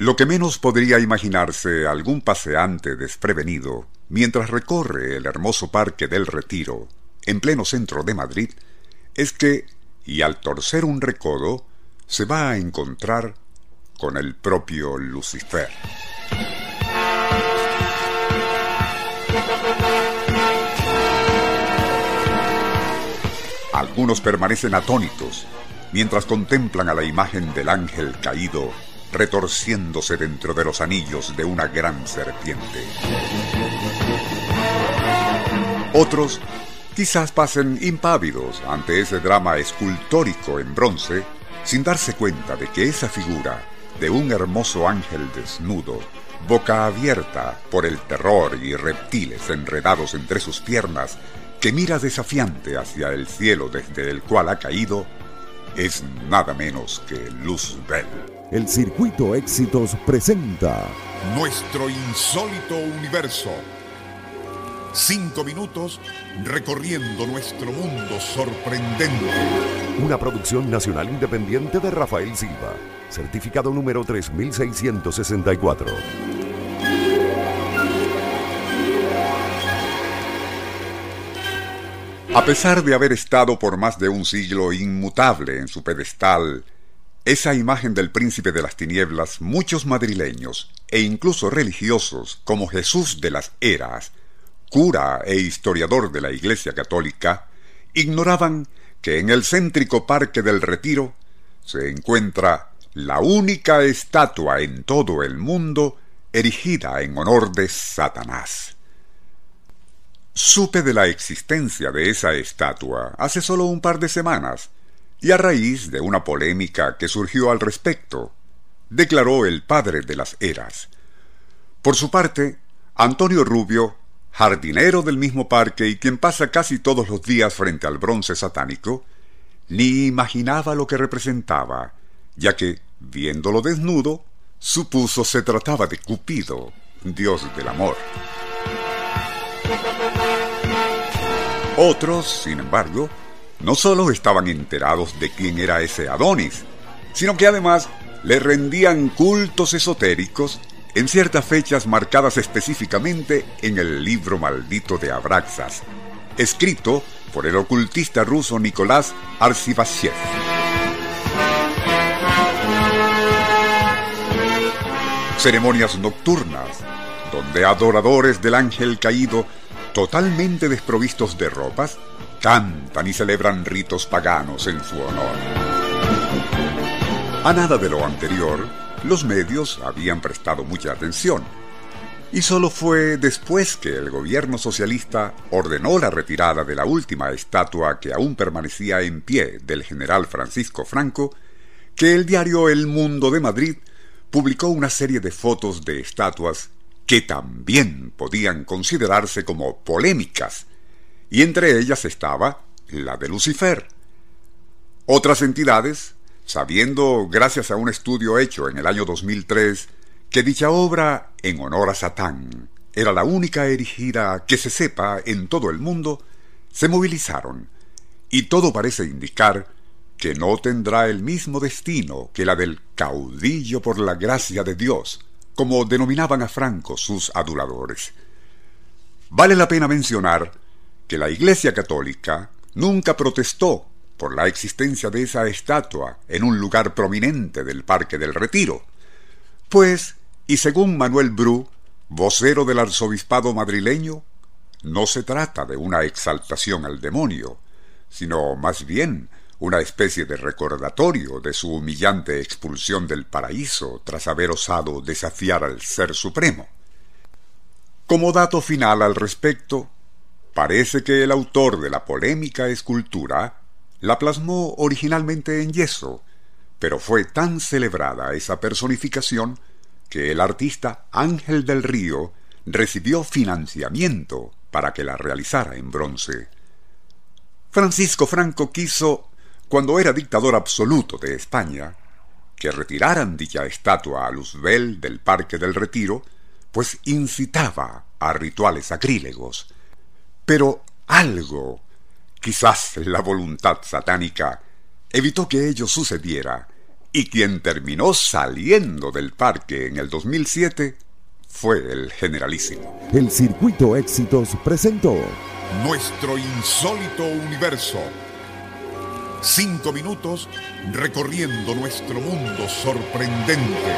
Lo que menos podría imaginarse algún paseante desprevenido mientras recorre el hermoso Parque del Retiro, en pleno centro de Madrid, es que, y al torcer un recodo, se va a encontrar con el propio Lucifer. Algunos permanecen atónitos mientras contemplan a la imagen del ángel caído retorciéndose dentro de los anillos de una gran serpiente. Otros quizás pasen impávidos ante ese drama escultórico en bronce sin darse cuenta de que esa figura de un hermoso ángel desnudo, boca abierta por el terror y reptiles enredados entre sus piernas, que mira desafiante hacia el cielo desde el cual ha caído, es nada menos que Luzbel. El Circuito Éxitos presenta Nuestro insólito universo. Cinco minutos recorriendo nuestro mundo sorprendente. Una producción nacional independiente de Rafael Silva. Certificado número 3664. A pesar de haber estado por más de un siglo inmutable en su pedestal, esa imagen del príncipe de las tinieblas, muchos madrileños e incluso religiosos como Jesús de las Eras, cura e historiador de la Iglesia Católica, ignoraban que en el céntrico Parque del Retiro se encuentra la única estatua en todo el mundo erigida en honor de Satanás. Supe de la existencia de esa estatua hace solo un par de semanas, y a raíz de una polémica que surgió al respecto, declaró el padre de las eras. Por su parte, Antonio Rubio, jardinero del mismo parque y quien pasa casi todos los días frente al bronce satánico, ni imaginaba lo que representaba, ya que, viéndolo desnudo, supuso se trataba de Cupido, dios del amor. Otros, sin embargo, no solo estaban enterados de quién era ese Adonis, sino que además le rendían cultos esotéricos en ciertas fechas marcadas específicamente en el libro maldito de Abraxas, escrito por el ocultista ruso Nicolás Arcivashev. Ceremonias nocturnas, donde adoradores del ángel caído, totalmente desprovistos de ropas, cantan y celebran ritos paganos en su honor. A nada de lo anterior, los medios habían prestado mucha atención, y solo fue después que el gobierno socialista ordenó la retirada de la última estatua que aún permanecía en pie del general Francisco Franco, que el diario El Mundo de Madrid publicó una serie de fotos de estatuas que también podían considerarse como polémicas y entre ellas estaba la de Lucifer. Otras entidades, sabiendo, gracias a un estudio hecho en el año 2003, que dicha obra, en honor a Satán, era la única erigida que se sepa en todo el mundo, se movilizaron, y todo parece indicar que no tendrá el mismo destino que la del caudillo por la gracia de Dios, como denominaban a Franco sus aduladores. Vale la pena mencionar que la Iglesia Católica nunca protestó por la existencia de esa estatua en un lugar prominente del Parque del Retiro, pues, y según Manuel Bru, vocero del arzobispado madrileño, no se trata de una exaltación al demonio, sino más bien una especie de recordatorio de su humillante expulsión del paraíso tras haber osado desafiar al Ser Supremo. Como dato final al respecto, Parece que el autor de la polémica escultura la plasmó originalmente en yeso, pero fue tan celebrada esa personificación que el artista Ángel del Río recibió financiamiento para que la realizara en bronce. Francisco Franco quiso, cuando era dictador absoluto de España, que retiraran dicha estatua a Luzbel del Parque del Retiro, pues incitaba a rituales sacrílegos pero algo, quizás la voluntad satánica, evitó que ello sucediera, Y quien terminó saliendo del parque en el 2007 fue el generalísimo. El Circuito Éxitos presentó Nuestro insólito universo. Cinco minutos recorriendo nuestro mundo sorprendente.